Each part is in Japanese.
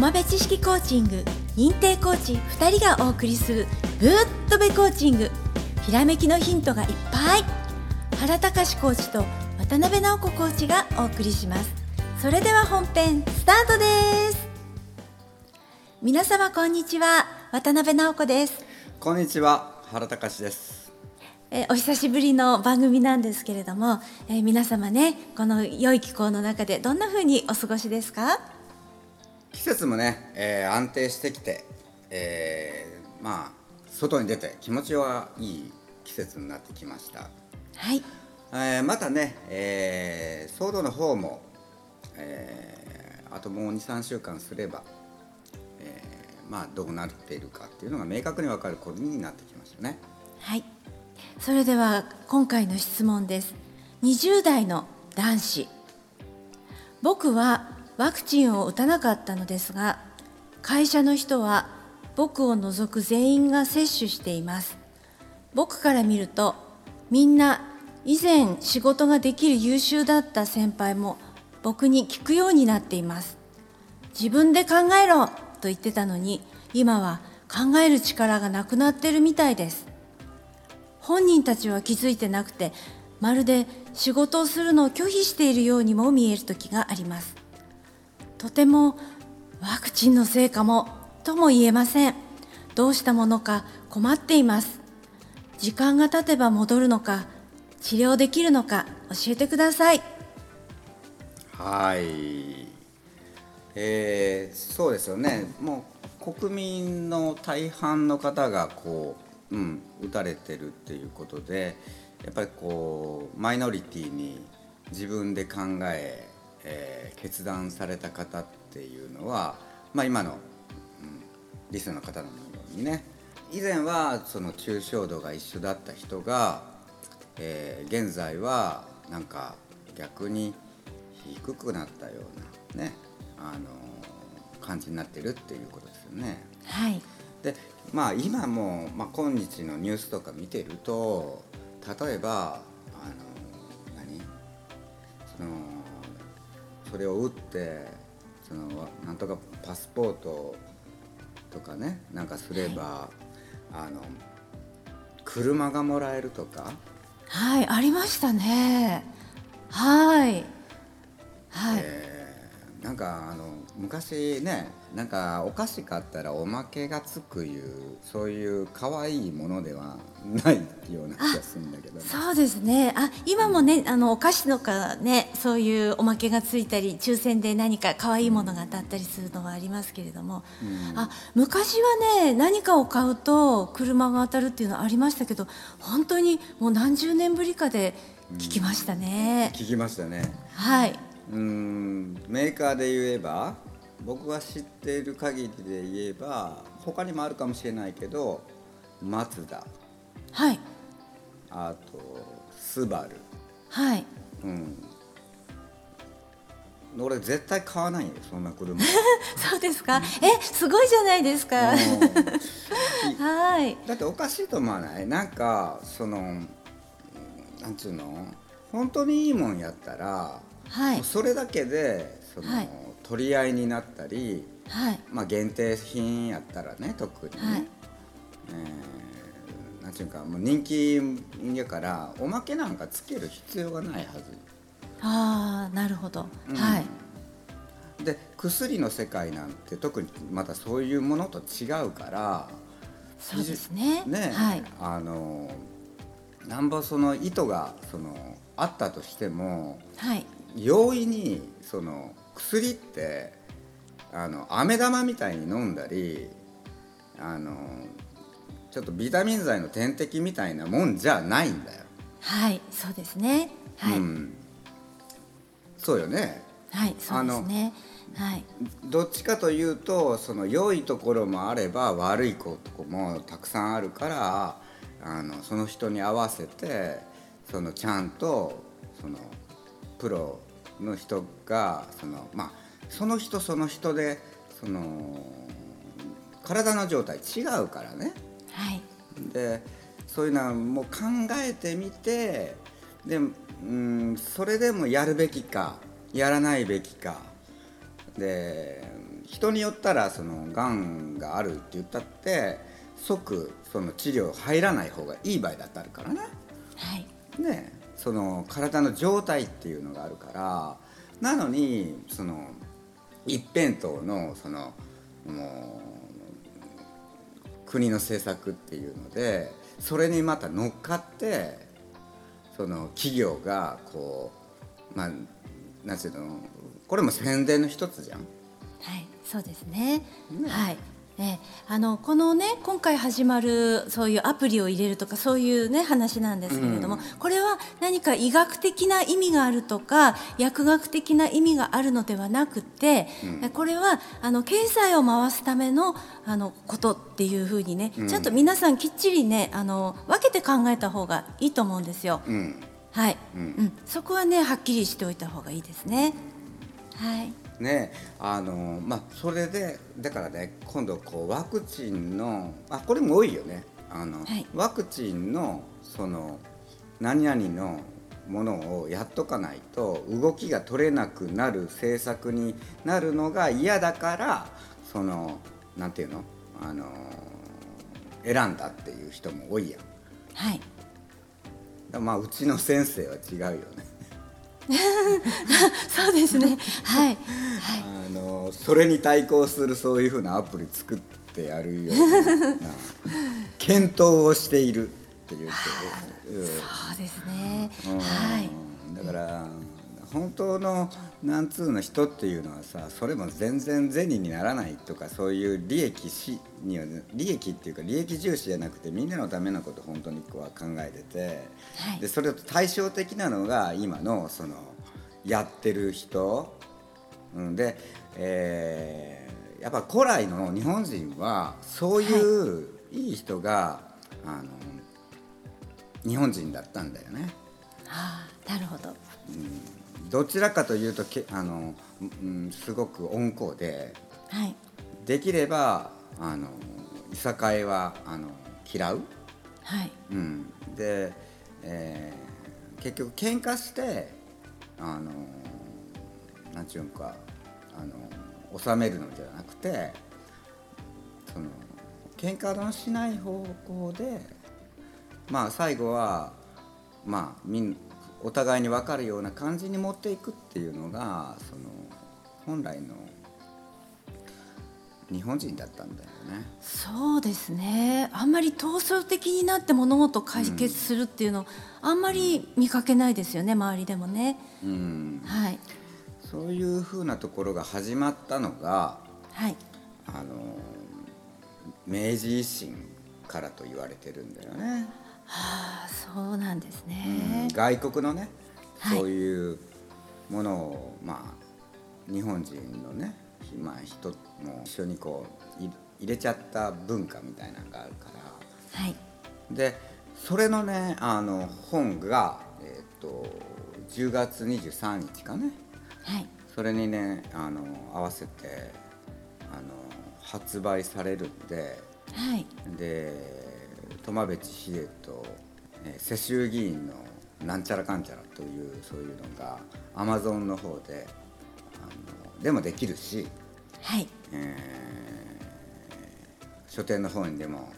浜辺知識コーチング。認定コーチ2人がお送りするぶっとべコーチング。ひらめきのヒントがいっぱい。原隆コーチと渡辺直子コーチがお送りします。それでは本編スタートです。皆様こんにちは。渡辺直子です。こんにちは。原隆です。えお久しぶりの番組なんですけれども、えー、皆様ねこの良い気候の中でどんな風にお過ごしですか？季節もね、えー、安定してきて、えー、まあ外に出て気持ちはいい季節になってきました。はい、えー、またね、えー、騒動の方も、えー、あともう23週間すれば、えー、まあどうなっているかっていうのが明確に分かる頃になってきましたね。はい。それでは今回の質問です。20代の男子。僕はワクチンを打たなかったのですが会社の人は僕を除く全員が接種しています。僕から見るとみんな以前仕事ができる優秀だった先輩も僕に聞くようになっています。自分で考えろと言ってたのに今は考える力がなくなってるみたいです。本人たちは気づいてなくてまるで仕事をするのを拒否しているようにも見える時があります。とてもワクチンのせいかもとも言えません。どうしたものか困っています。時間が経てば戻るのか治療できるのか教えてください。はい。えー、そうですよね。もう国民の大半の方がこう、うん、打たれてるっていうことでやっぱりこうマイノリティに自分で考ええー、決断された方っていうのは、まあ、今の、うん、リスの方のようにね。以前はその抽象度が一緒だった人が、えー、現在はなんか逆に低くなったようなねあの感じになってるっていうことですよね。はい、でまあ今も、まあ、今日のニュースとか見てると例えばあの何？そのそれを打ってそのなんとかパスポートとかねなんかすれば、はい、あの車がもらえるとか。はいありましたね。はい。はい、えー、なんかあの昔ねなんかお菓子買ったらおまけがつくいうそういう可愛いものではないような気がするんだけど、ね、そうですね。あ今もね、あのお菓子とかねそういうおまけがついたり抽選で何か可愛いものが当たったりするのはありますけれども、うん、あ昔はね何かを買うと車が当たるっていうのはありましたけど本当にもう何十年ぶりかで聞きましたね、うん、聞きましたね。はい。うん。メーカーで言えば僕が知っている限りで言えば他にもあるかもしれないけどマツダ。はい。あとスバル。はい。うん。俺絶対買わないよそんな車。そうですか、えすごいじゃないですか。はい。だっておかしいと思わない？なんかそのなんつうの？本当にいいもんやったら、はい、それだけでその、はい取り合いになったり、はい、まあ、限定品やったらね特にね、はい、えー、なんていうかもう人気やからおまけなんかつける必要がないはず。ああなるほど、うん、はい。で薬の世界なんて特にまたそういうものと違うからそうですね。ね、はい、あのなんぼその意図がそのあったとしても、はい、容易にその薬ってあの飴玉みたいに飲んだりあのちょっとビタミン剤の点滴みたいなもんじゃないんだよ。はいそうですね。はい、うん、そうよね。はいそうですね。はい、どっちかというとその良いところもあれば悪いところもたくさんあるからあのその人に合わせてそのちゃんとそのプロの人がそのまあその人その人でその体の状態違うからね。はい、でそういうのも考えてみてで、うん、それでもやるべきかやらないべきかで人によったらそのがんがあるって言ったって即その治療入らない方がいい場合だってあるからね。はいねその体の状態っていうのがあるからなのにその一辺倒のそのもう国の政策っていうのでそれにまた乗っかってその企業がこうまあなんていうのこれも宣伝の一つじゃん。はい、そうですね。ねはい。ね、あのこのね今回始まるそういうアプリを入れるとかそういうね話なんですけれども、うん。これは何か医学的な意味があるとか薬学的な意味があるのではなくて、これはあの経済を回すためのあのことっていうふうにね、うん。ちゃんと皆さんきっちりねあの分けて考えた方がいいと思うんですよ。うん。はい、ううんん、そこはねはっきりしておいた方がいいですね。はい。ねあのまあそれでだからね今度こうワクチンのあこれも多いよねあの、はいワクチンのその何々のものをやっとかないと動きが取れなくなる政策になるのが嫌だからそのなんていうの？あの選んだっていう人も多いやん。はい。らまあうちの先生は違うよね。そうですね。はい。はい。あのそれに対抗するそういうふうなアプリ作ってやるような 検討をしているっていうそうですね。うんはい。だから本当のなんつうの人っていうのはさそれも全然銭にならないとかそういう利益しには利益っていうか利益重視じゃなくてみんなのためのこと本当にこうは考えてて、はいでそれと対照的なのが今のそのやってる人、うん、で、えーやっぱ古来の日本人はそういういい人が、あの日本人だったんだよね。ああ、なるほど。どちらかというとけあの、うん、すごく温厚ではい。できればあのいさかいはあの嫌う、はい。うん、で、えー結局喧嘩してあのなんちゅうんかあの収めるのではなくてその喧嘩のしない方向でまあ最後はまあみんお互いに分かるような感じに持っていくっていうのがその本来の日本人だったんだよね。そうですね。あんまり闘争的になって物事を解決するっていうの、あんまり見かけないですよね。周りでもね。うんはい。そういうふうなところが始まったのがはい。あの明治維新からと言われてるんだよね。はあ、そうなんですうんね。外国のね、はいそういうものをまあ日本人のね、まあ、人も一緒にこうい入れちゃった文化みたいなのがあるからはい。でそれのねあの本が、えっと10月23日かねはい。そそれにねあの合わせてあの発売されるんではい。で苫部知秀と、えー世襲議員のなんちゃらかんちゃらというそういうのがアマゾンの方であのでもできるし、はい。えー書店の方にでも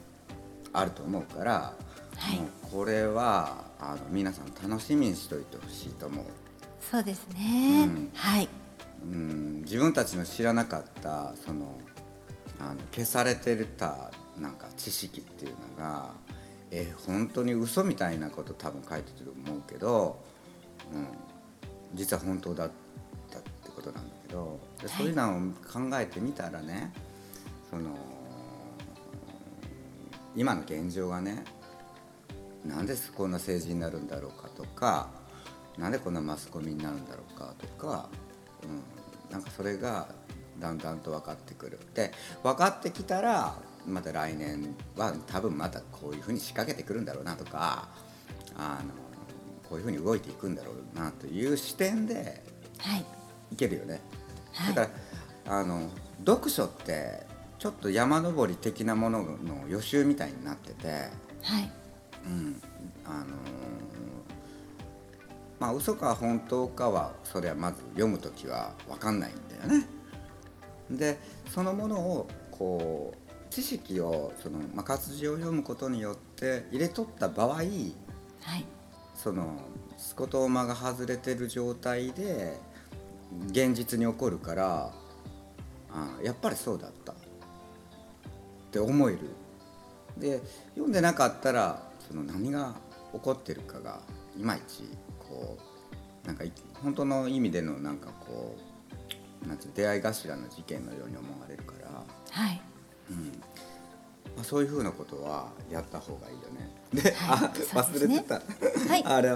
あると思うから、はいもうこれはあの皆さん楽しみにしといてほしいと思う。そうですね。うんはい。うん自分たちの知らなかったそのあの消されてたなんか知識っていうのがえ本当に嘘みたいなこと多分書いてると思うけど、うん、実は本当だったってことなんだけどではい。そういうのを考えてみたらねその今の現状がねなんでこんな政治になるんだろうかとかなんでこんなマスコミになるんだろうかとか、うん、なんかそれがだんだんと分かってくる。で分かってきたらまた来年は多分またこういうふうに仕掛けてくるんだろうなとかあのこういうふうに動いていくんだろうなという視点ではい。いけるよね。はいだからあの読書ってちょっと山登り的なものの予習みたいになってて。はい。うん、あのーまあ嘘か本当かはそれはまず読む時は分かんないんだよね。でそのものをこう知識をその、まあ、活字を読むことによって入れとった場合はい。そのスコトーマが外れてる状態で現実に起こるからあやっぱりそうだった。って思える。で読んでなかったらその何が起こってるかがいまいちこうなんかい本当の意味でのなんかこうなんて出会い頭の事件のように思われるから、はいまあ、そういうふうなことはやった方がいいよね。で、はい。あ忘れてた、はい。あれ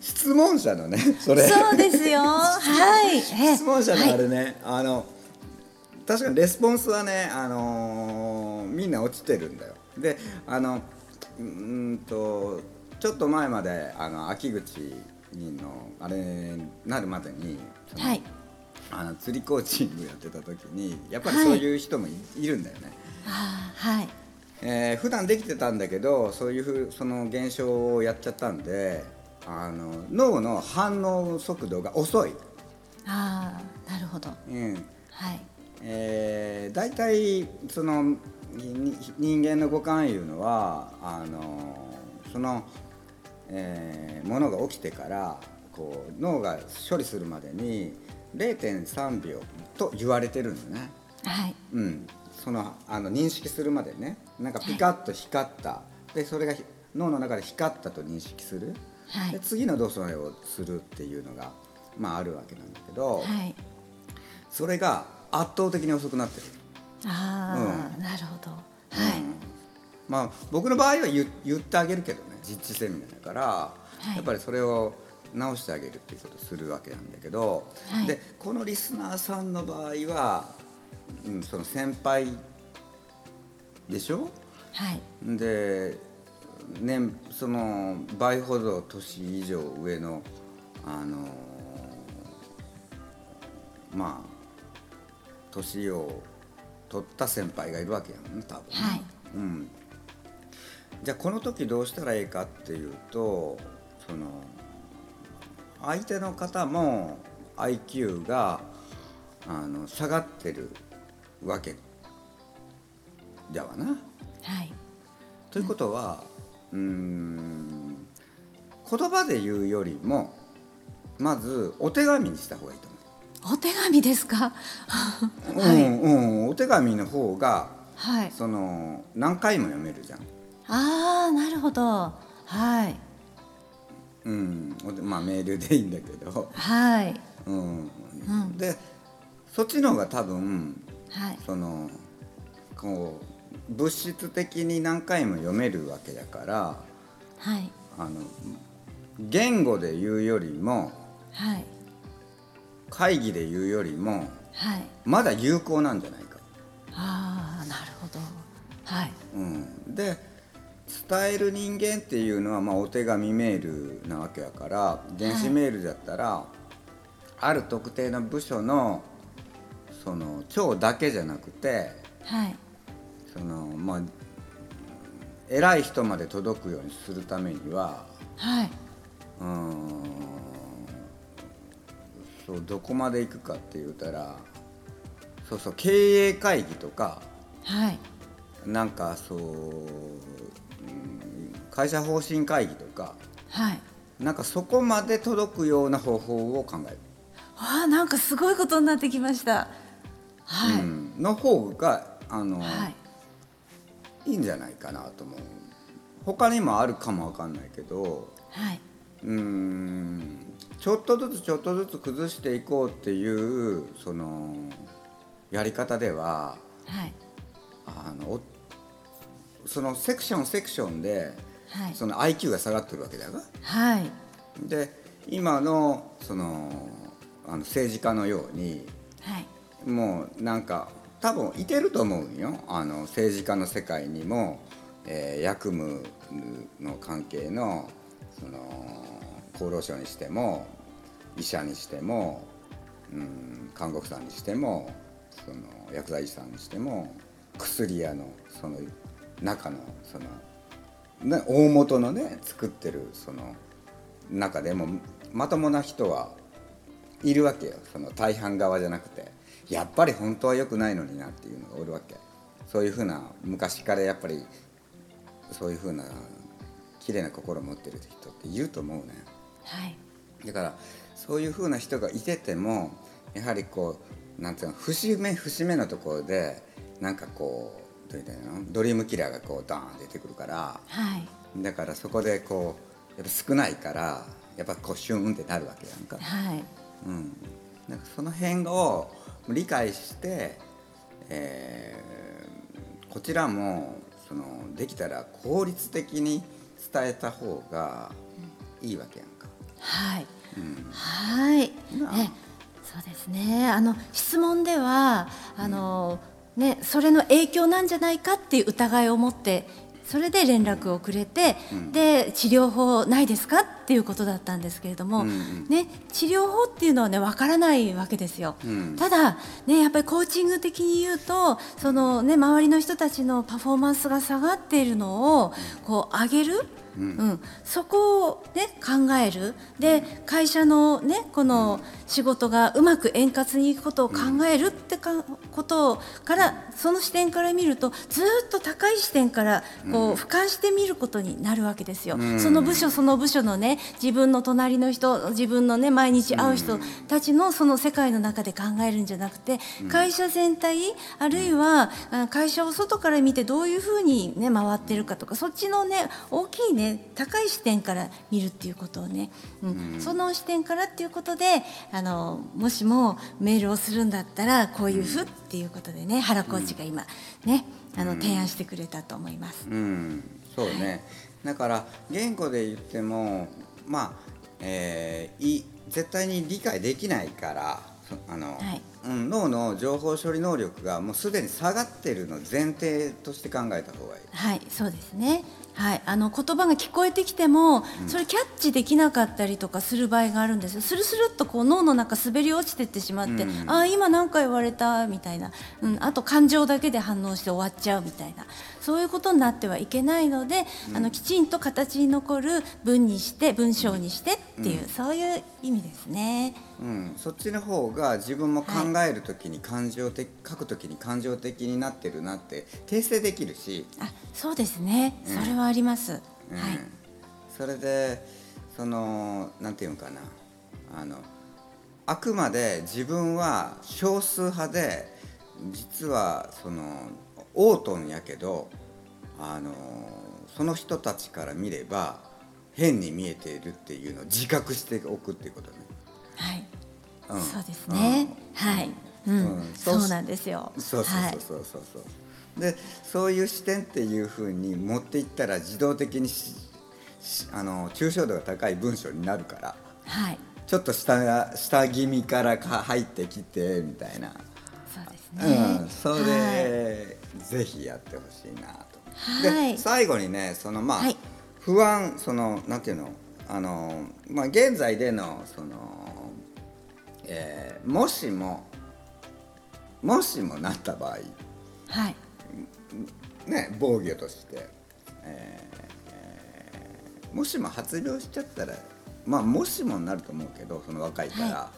質問者のねそれ。そうですよ。はい。え質問者のあはいれね、あの確かにレスポンスはね、あのーみんな落ちてるんだよ。であのうーんとちょっと前まであの秋口のあれなるまでにはいあの釣りコーチングやってた時にやっぱりそういう人もい,、い、るんだよね。あーはい。えー普段できてたんだけどそういうふうその現象をやっちゃったんであの脳の反応速度が遅い、ああなるほど。うん。はい。えー、大体そのに人間の五感いうのはあのその、えーものが起きてからこう脳が処理するまでに0.3秒と言われてるのね。はい。うん、そのあの認識するまでね。なんかピカッと光った、でそれがひ脳の中で光ったと認識する、はい。で次の動作をするっていうのが、まあ、あるわけなんだけど、はい。それが圧倒的に遅くなってる。ああ、なるほど。はい、うんまあ、僕の場合は言言ってあげるけどね。実地セミナーだから、い。やっぱりそれを直してあげるっていうことをするわけなんだけど、はい。でこのリスナーさんの場合は、うん、その先輩でしょ？はい。で年その倍ほど年以上上のあのまあ年を取った先輩がいるわけやもんね多分ね、はい。うん、じゃあこの時どうしたらいいかっていうとその相手の方も IQ があの下がってるわけだわな。はい。ということはうーん言葉で言うよりもまずお手紙にした方がいいとお手紙ですか？思う、はい、うんうん、お手紙の方がはい。その何回も読めるじゃん、ああなるほど。はいうん、まあメールでいいんだけど、はい。うん。うん。でそっちの方が多分はい。そのこう物質的に何回も読めるわけだからはい。あの言語で言うよりもはい。会議で言うよりもはい。まだ有効なんじゃないか、ああなるほど。はい。うん、で伝える人間っていうのは、まあ、お手紙メールなわけやから電子メールだったら、ある特定の部署のその長だけじゃなくてはい。そのまあ偉い人まで届くようにするためにははい。うんそうどこまで行くかって言うたらそうそう経営会議とかはい。なんかそう、うん会社方針会議とかはい。なんかそこまで届くような方法を考える、ああなんかすごいことになってきました。はい、うん、の方があの、はい。い、いんじゃないかなと思う。他にもあるかもわかんないけどはい。うん。ちょっとずつちょっとずつ崩していこうっていうそのやり方でははい。あのおそのセクションセクションではい。その IQ が下がってるわけだよ。はい。で今のそのあの政治家のようにはい。もうなんか多分いてると思うんよ。あの政治家の世界にも、えー役務の関係のその厚労省にしても医者にしても、うん、看護婦さんにしてもその薬剤師さんにしても薬屋のその中のその、ね、大元のね作ってるその中でもまともな人はいるわけよ。その大半側じゃなくて。やっぱり本当は良くないのになっていうのがおるわけ。そういうふうな昔からやっぱりそういうふうな綺麗な心を持ってる人っていると思うね。はい。だからそういうふうな人がいててもやはりこうなんていうの節目節目のところでなんかこうどう言ったドリームキラーがこうダーン出てくるからはい。だからそこでこうやっぱ少ないからやっぱこうシュンってなるわけやんか、はい。うん、なんかその辺を理解して、えーこちらもそのできたら効率的に伝えた方がいいわけやんか。はい。うん。はい、ね、そうですね。あの質問ではあの、ねそれの影響なんじゃないかっていう疑いを持って。それで連絡をくれて、うんで治療法ないですか？っていうことだったんですけれども、うんうん。ね、治療法っていうのはねわからないわけですよ。うん。ただ、ね、やっぱりコーチング的に言うとその、ね、周りの人たちのパフォーマンスが下がっているのをこう上げる、うん。うん、そこを、ね、考える。で会社の、ね、この仕事がうまく円滑にいくことを考えるってかことからその視点から見るとずーっと高い視点からこう俯瞰して見ることになるわけですよ。うん。その部署その部署のね自分の隣の人自分のね毎日会う人たちのその世界の中で考えるんじゃなくて会社全体あるいはあ会社を外から見てどういうふうにね回ってるかとかそっちのね大きいね高い視点から見るっていうことをね、うん。その視点からっていうことであのもしもメールをするんだったらこういうふうっていうことでね原コーチが今ねあの提案してくれたと思います。うん、そうね、だから言語で言ってもまあ、えーい絶対に理解できないからそあの、はいうん、脳の情報処理能力がもうすでに下がってるの前提として考えた方がいい。はい、そうですね。はい、あの言葉が聞こえてきても、それキャッチできなかったりとかする場合があるんですよ。スルスルっとこう脳の中滑り落ちてってしまって、うんああ今何か言われたみたいな、うん、あと感情だけで反応して終わっちゃうみたいな、そういうことになってはいけないので、あのきちんと形に残る文にして文章にしてっていう、そういう意味ですね。うん、そっちの方が自分も考えるときに感情的、書くときに感情的になってるなって訂正できるし、あ、そうですね。それはあります。うんはい。それでそのなんていうのかなあのあくまで自分は少数派で実はそのオートンやけどあのその人たちから見れば変に見えているっていうのを自覚しておくっていうことね。はい。うんそうですね。はい。うん、うんそうなんですよ。そうそうはいそうそうそうそう、でそういう視点っていうふうに持っていったら自動的にあの抽象度が高い文章になるからはい。ちょっと下下気味からか入ってきてみたいな、そうですね。うん、それで、ぜひやってほしいなと。はいで最後にねそのまあ、はい不安そのなんていうの？あの、まあ、現在でのその、えーもしももしもなった場合はい。ね防御として、えーもしも発病しちゃったらまあもしもになると思うけどその若いから、ははい。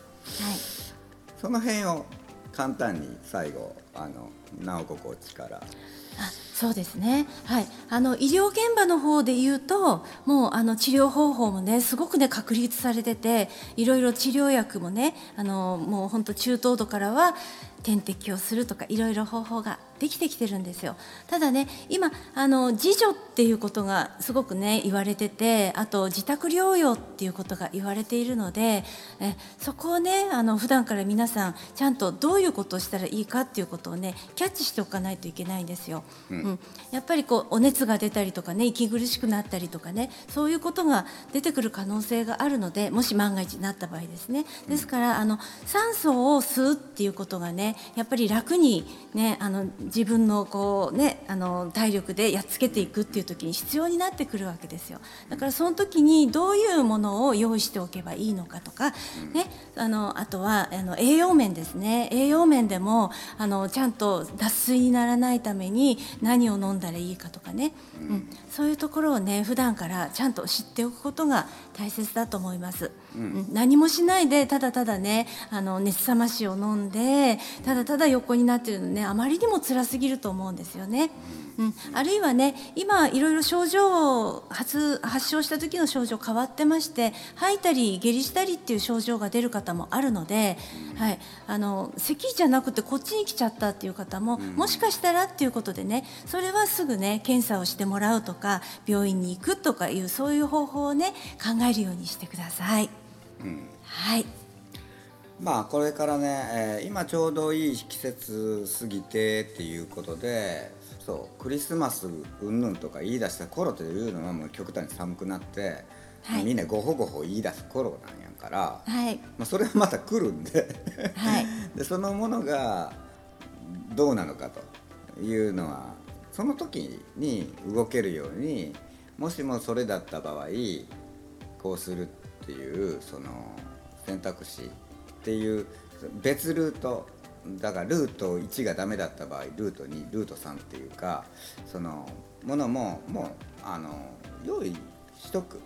その辺を簡単に最後あの直子コーチから。あそうですね、はい、あの医療現場の方で言うともうあの治療方法もねすごくね確立されてていろいろ治療薬もねあのもう本当中等度からは点滴をするとかいろいろ方法ができてきてるんですよ。ただね今あの自助っていうことがすごくね言われててあと自宅療養っていうことが言われているのでえそこをねあの普段から皆さんちゃんとどういうことをしたらいいかっていうことをねキャッチしておかないといけないんですよ。うん。やっぱりこうお熱が出たりとかね息苦しくなったりとかねそういうことが出てくる可能性があるのでもし万が一なった場合ですね。ですからあの酸素を吸うっていうことがねやっぱり楽にねあの自分のこうねあの体力でやっつけていくっていう時に必要になってくるわけですよ。だからその時にどういうものを用意しておけばいいのかとか、ね、あのあとはあの栄養面ですね。栄養面でもあのちゃんと脱水にならないために何を飲んだらいいかとかね、うん。そういうところをね普段からちゃんと知っておくことが大切だと思います。うん。何もしないでただただねあの熱冷ましを飲んでただただ横になってるのねあまりにも辛すぎると思うんですよね。うん、あるいはね今いろいろ症状を発発症した時の症状変わってまして吐いたり下痢したりっていう症状が出る方もあるので、はい、あの咳じゃなくてこっちに来ちゃったっていう方も、もしかしたらっていうことでねそれはすぐね検査をしてもらうとか病院に行くとかいうそういう方法をね考えるようにしてください。うん、はい。まあこれからね、えー、今ちょうどいい季節過ぎてっていうことでそうクリスマスうんぬんとか言い出した頃というのはもう極端に寒くなって、はい、みんなごほごほ言い出す頃なんやから、はい、まあ、それはまた来るんで。はい、でそのものがどうなのかというのはその時に動けるようにもしもそれだった場合こうするっていうその選択肢っていう別ルートだからルート1がダメだった場合ルート2ルート3っていうかそのものももうあの用意しとく。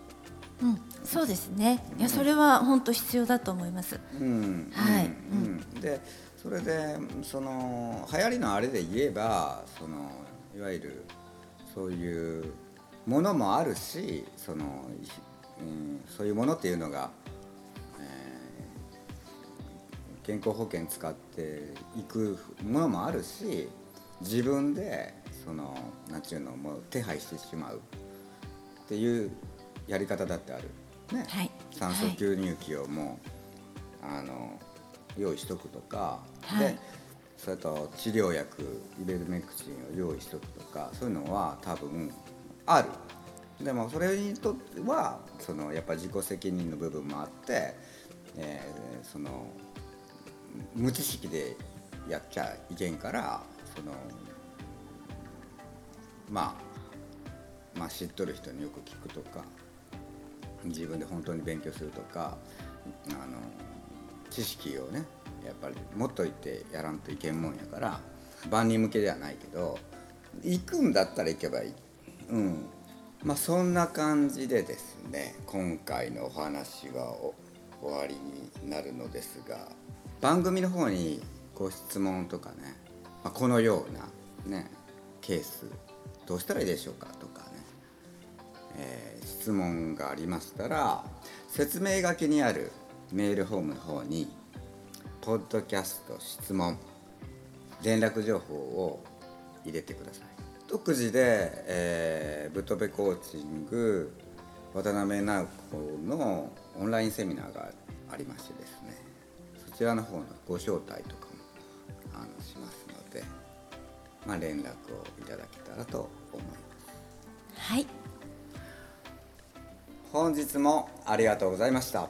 うん、そうですね。いや、それは本当必要だと思います。うん、はい。うん、で、それで、その流行りのあれで言えば、そのいわゆるそういうものもあるし、その、うん、そういうものっていうのが健康保険使っていくものもあるし自分でその何て言うのもう手配してしまうっていうやり方だってある、ね、はい、酸素吸入器をもう、はい、あの用意しとくとか、はい、でそれと治療薬イベルメクチンを用意しとくとかそういうのは多分ある。でもそれにとってはそのやっぱ自己責任の部分もあって、えー、その無知識でやっちゃいけんからそのまあまあ知っとる人によく聞くとか自分で本当に勉強するとかあの知識をねやっぱり持っといてやらんといけんもんやから万人向けではないけど行くんだったら行けばいい。うんまあそんな感じでですね今回のお話は終わりになるのですが番組の方にご質問とかね、まあ、このようなねケースどうしたらいいでしょうかとかね、えー、質問がありましたら説明書きにあるメールフォームの方にポッドキャスト質問連絡情報を入れてください。独自で、えー、ブトベコーチング渡辺直子のオンラインセミナーがありましてですねちらの方のご招待とかもあのしますので、まあ、連絡をいただけたらと思います。はい。本日もありがとうございました